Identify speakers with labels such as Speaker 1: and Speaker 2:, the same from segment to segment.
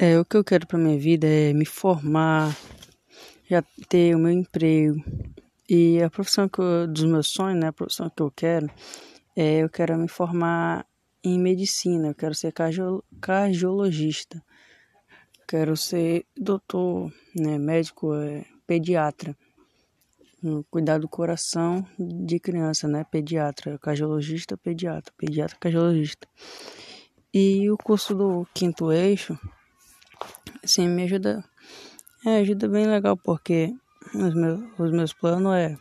Speaker 1: É, o que eu quero para minha vida é me formar, já ter o meu emprego. E a profissão que eu, dos meus sonhos, né, a profissão que eu quero, é eu quero me formar em medicina, eu quero ser cardiologista. Quero ser doutor, né, médico, é, pediatra. Cuidar do coração de criança, né, pediatra, cardiologista, pediatra, pediatra, cardiologista. E o curso do quinto eixo, assim, me ajuda, é, ajuda bem legal, porque os meus, os meus planos é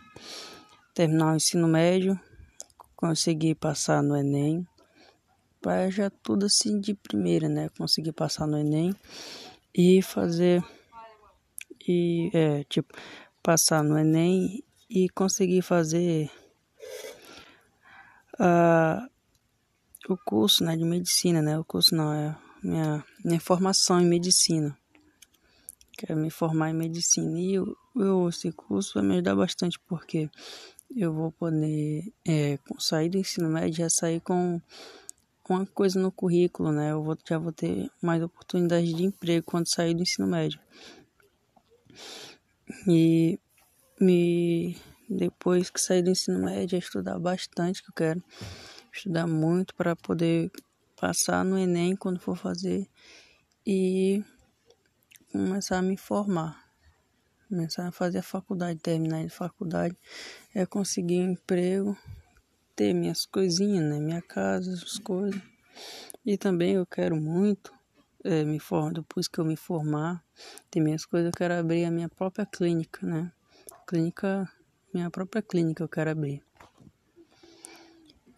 Speaker 1: terminar o ensino médio, conseguir passar no Enem, para já tudo assim de primeira, né, conseguir passar no Enem e fazer, e, é, tipo, passar no Enem e conseguir fazer uh, o curso né, de medicina, né? O curso não, é minha, minha formação em medicina. Quero me formar em medicina. E eu, eu, esse curso vai me ajudar bastante porque eu vou poder é, sair do ensino médio já sair com uma coisa no currículo, né? Eu vou, já vou ter mais oportunidade de emprego quando sair do ensino médio. E me depois que sair do ensino médio, é estudar bastante que eu quero estudar muito para poder passar no Enem quando for fazer e começar a me formar. Começar a fazer a faculdade, terminar a faculdade, é conseguir um emprego, ter minhas coisinhas, né? Minha casa, as coisas. E também eu quero muito é, me formar, depois que eu me formar, ter minhas coisas, eu quero abrir a minha própria clínica, né? Clínica, minha própria clínica eu quero abrir.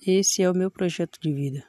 Speaker 1: Esse é o meu projeto de vida.